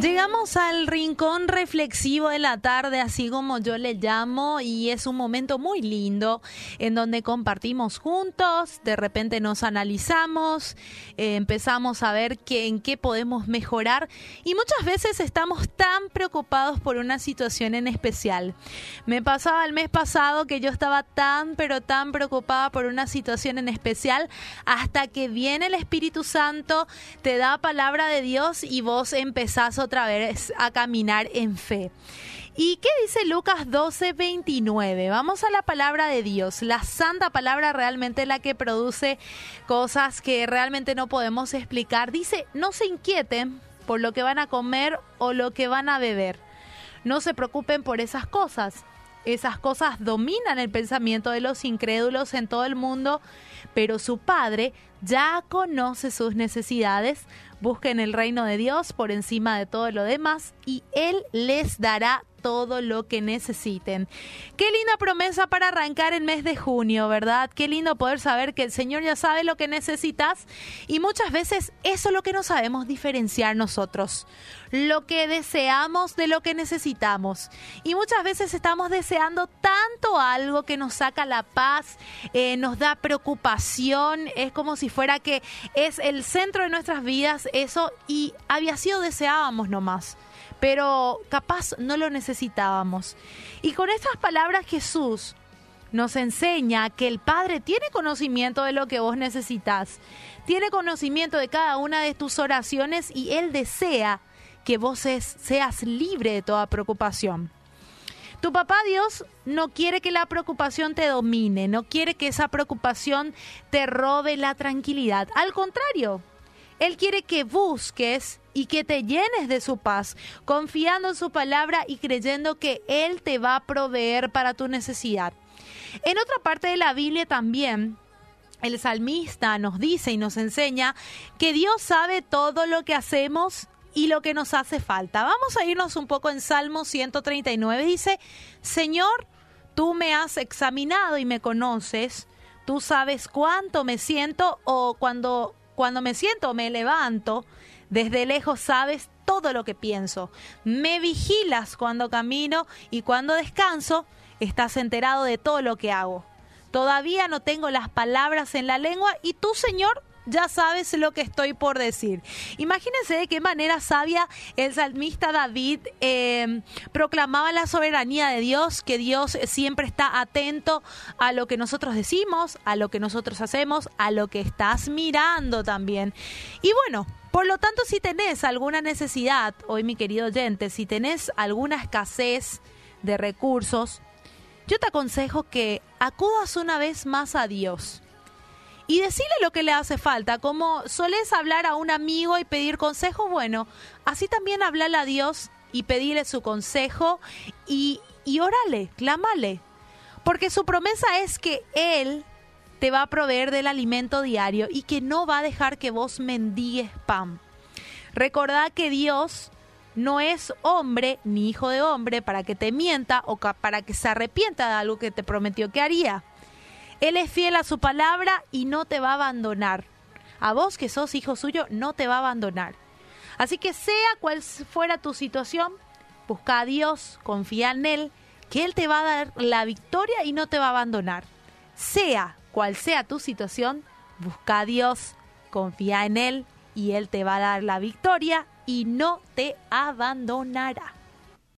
Llegamos al rincón reflexivo de la tarde, así como yo le llamo, y es un momento muy lindo en donde compartimos juntos, de repente nos analizamos, eh, empezamos a ver qué, en qué podemos mejorar y muchas veces estamos tan preocupados por una situación en especial. Me pasaba el mes pasado que yo estaba tan pero tan preocupada por una situación en especial hasta que viene el Espíritu Santo, te da palabra de Dios y vos empezás otra vez a caminar en fe. ¿Y qué dice Lucas 12, 29? Vamos a la palabra de Dios, la santa palabra realmente la que produce cosas que realmente no podemos explicar. Dice, no se inquieten por lo que van a comer o lo que van a beber. No se preocupen por esas cosas. Esas cosas dominan el pensamiento de los incrédulos en todo el mundo, pero su Padre ya conoce sus necesidades. Busquen el reino de Dios por encima de todo lo demás y Él les dará todo lo que necesiten. Qué linda promesa para arrancar el mes de junio, ¿verdad? Qué lindo poder saber que el Señor ya sabe lo que necesitas y muchas veces eso es lo que no sabemos diferenciar nosotros. Lo que deseamos de lo que necesitamos. Y muchas veces estamos deseando tanto algo que nos saca la paz, eh, nos da preocupación, es como si fuera que es el centro de nuestras vidas eso y había sido deseábamos nomás pero capaz no lo Y con estas palabras Jesús nos enseña que el Padre tiene conocimiento de lo que vos necesitas, tiene conocimiento de cada una de tus oraciones y Él desea que vos seas libre de toda preocupación. Tu papá Dios no quiere que la preocupación te domine, no quiere que esa preocupación te robe la tranquilidad. Al contrario, Él quiere que busques y que te llenes de su paz, confiando en su palabra y creyendo que Él te va a proveer para tu necesidad. En otra parte de la Biblia también, el salmista nos dice y nos enseña que Dios sabe todo lo que hacemos y lo que nos hace falta. Vamos a irnos un poco en Salmo 139. Dice, Señor, tú me has examinado y me conoces. Tú sabes cuánto me siento o cuando, cuando me siento me levanto. Desde lejos sabes todo lo que pienso. Me vigilas cuando camino y cuando descanso. Estás enterado de todo lo que hago. Todavía no tengo las palabras en la lengua y tú, Señor, ya sabes lo que estoy por decir. Imagínense de qué manera sabia el salmista David em, proclamaba la soberanía de Dios, que Dios siempre está atento a lo que nosotros decimos, a lo que nosotros hacemos, a lo que estás mirando también. Y bueno, por lo tanto, si tenés alguna necesidad, hoy mi querido oyente, si tenés alguna escasez de recursos, yo te aconsejo que acudas una vez más a Dios y decirle lo que le hace falta. Como solés hablar a un amigo y pedir consejo, bueno, así también hablale a Dios y pedirle su consejo y, y órale, clámale. Porque su promesa es que Él te va a proveer del alimento diario y que no va a dejar que vos mendigues pan. Recordad que Dios no es hombre ni hijo de hombre para que te mienta o para que se arrepienta de algo que te prometió que haría. Él es fiel a su palabra y no te va a abandonar. A vos que sos hijo suyo, no te va a abandonar. Así que sea cual fuera tu situación, busca a Dios, confía en Él, que Él te va a dar la victoria y no te va a abandonar. Sea cual sea tu situación, busca a Dios, confía en Él y Él te va a dar la victoria y no te abandonará.